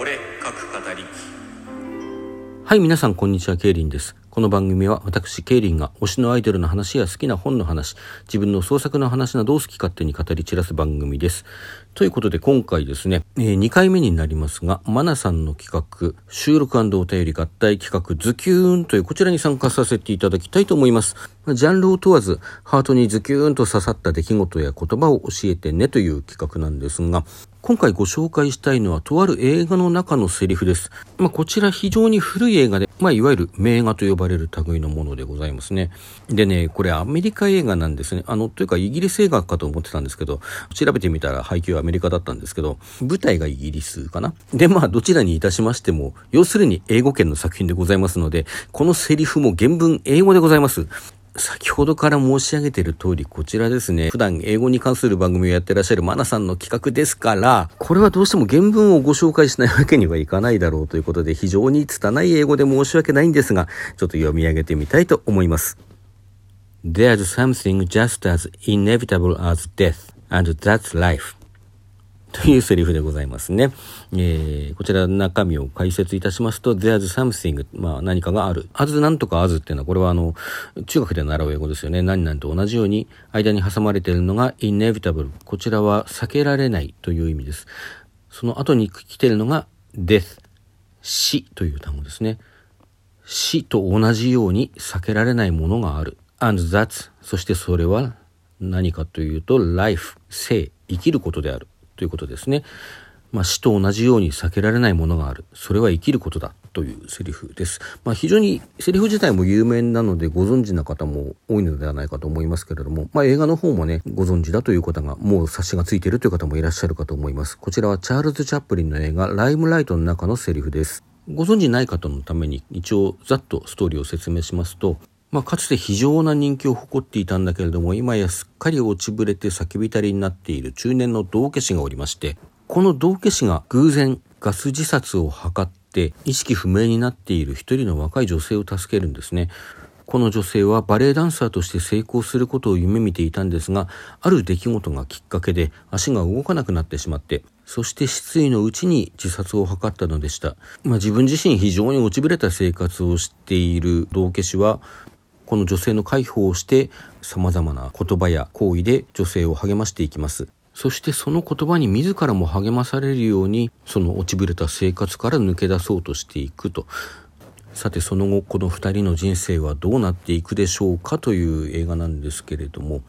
俺各語りはい、皆さん、こんにちは、ケイリンです。この番組は、私、ケイリンが推しのアイドルの話や好きな本の話、自分の創作の話などを好き勝手に語り散らす番組です。ということで、今回ですね、え2回目になりますが、マナさんの企画、収録お便り合体企画、ズキューンというこちらに参加させていただきたいと思います。ジャンルを問わず、ハートにズキューンと刺さった出来事や言葉を教えてねという企画なんですが、今回ご紹介したいのはとある映画の中のセリフです。まあ、こちら非常に古い映画で、まあ、いわゆる名画と呼ばれる類のものでございますね。でね、これアメリカ映画なんですね。あの、というかイギリス映画かと思ってたんですけど、調べてみたら配給はアメリカだったんですけど、舞台がイギリスかな。で、まあ、どちらにいたしましても、要するに英語圏の作品でございますので、このセリフも原文英語でございます。先ほどから申し上げている通り、こちらですね、普段英語に関する番組をやってらっしゃるマナさんの企画ですから、これはどうしても原文をご紹介しないわけにはいかないだろうということで、非常に拙い英語で申し訳ないんですが、ちょっと読み上げてみたいと思います。There's something just as inevitable as death, and that's life. というセリフでございますね。えー、こちら中身を解説いたしますと、there's something, まあ何かがある。as なんとか as っていうのは、これはあの、中学で習う英語ですよね。何々と同じように、間に挟まれているのが inevitable。こちらは避けられないという意味です。その後に来ているのが death。死という単語ですね。死と同じように避けられないものがある。and that, そしてそれは何かというと、life、生、生きることである。ということですね。まあ、死と同じように避けられないものがある。それは生きることだというセリフです。まあ、非常にセリフ自体も有名なのでご存知な方も多いのではないかと思いますけれども、まあ、映画の方もね、ご存知だという方が、もう察しがついているという方もいらっしゃるかと思います。こちらはチャールズ・チャップリンの映画、ライムライトの中のセリフです。ご存知ない方のために一応ざっとストーリーを説明しますと、まあ、かつて非常な人気を誇っていたんだけれども、今やすっかり落ちぶれて叫びたりになっている中年の道化師がおりまして、この道化師が偶然ガス自殺を図って意識不明になっている一人の若い女性を助けるんですね。この女性はバレエダンサーとして成功することを夢見ていたんですが、ある出来事がきっかけで足が動かなくなってしまって、そして失意のうちに自殺を図ったのでした。まあ、自分自身非常に落ちぶれた生活をしている道化師は、この女性の介抱をして様々な言葉や行為で女性を励ましていきます。そしてその言葉に自らも励まされるように、その落ちぶれた生活から抜け出そうとしていくと。さてその後この二人の人生はどうなっていくでしょうか？という映画なんですけれども、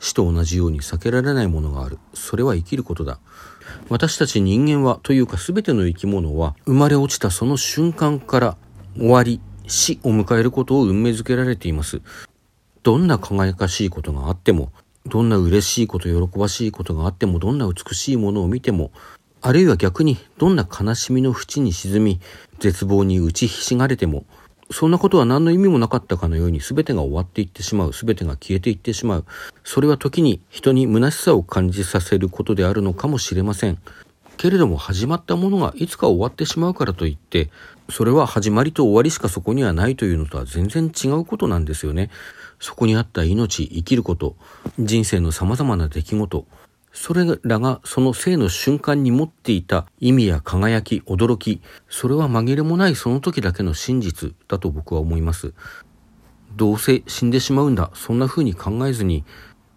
死と同じように避けられないものがある。それは生きることだ。私たち人間はというか全ての生き物は生まれ落ちたその瞬間から終わり、死を迎えることを運命づけられています。どんな輝かしいことがあっても、どんな嬉しいこと、喜ばしいことがあっても、どんな美しいものを見ても、あるいは逆にどんな悲しみの淵に沈み、絶望に打ちひしがれても、そんなことは何の意味もなかったかのように全てが終わっていってしまう、全てが消えていってしまう。それは時に人に虚しさを感じさせることであるのかもしれません。けれども始まったものがいつか終わってしまうからといって、それは始まりと終わりしかそこにはないというのとは全然違うことなんですよね。そこにあった命、生きること、人生の様々な出来事、それらがその生の瞬間に持っていた意味や輝き、驚き、それは紛れもないその時だけの真実だと僕は思います。どうせ死んでしまうんだ、そんな風に考えずに、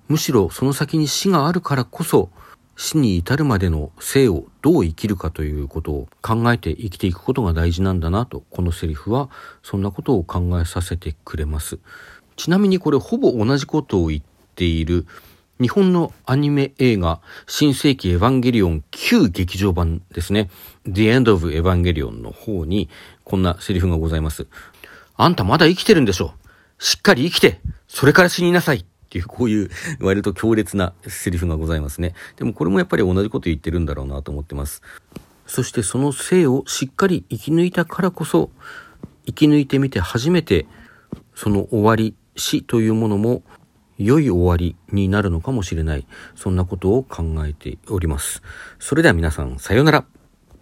むしろその先に死があるからこそ、死に至るまでの生をどう生きるかということを考えて生きていくことが大事なんだなと、このセリフはそんなことを考えさせてくれます。ちなみにこれほぼ同じことを言っている日本のアニメ映画新世紀エヴァンゲリオン旧劇場版ですね。The End of Evangelion の方にこんなセリフがございます。あんたまだ生きてるんでしょしっかり生きてそれから死になさいっていう、こういう割と強烈なセリフがございますね。でもこれもやっぱり同じこと言ってるんだろうなと思ってます。そしてその生をしっかり生き抜いたからこそ、生き抜いてみて初めて、その終わり、死というものも良い終わりになるのかもしれない。そんなことを考えております。それでは皆さん、さようなら。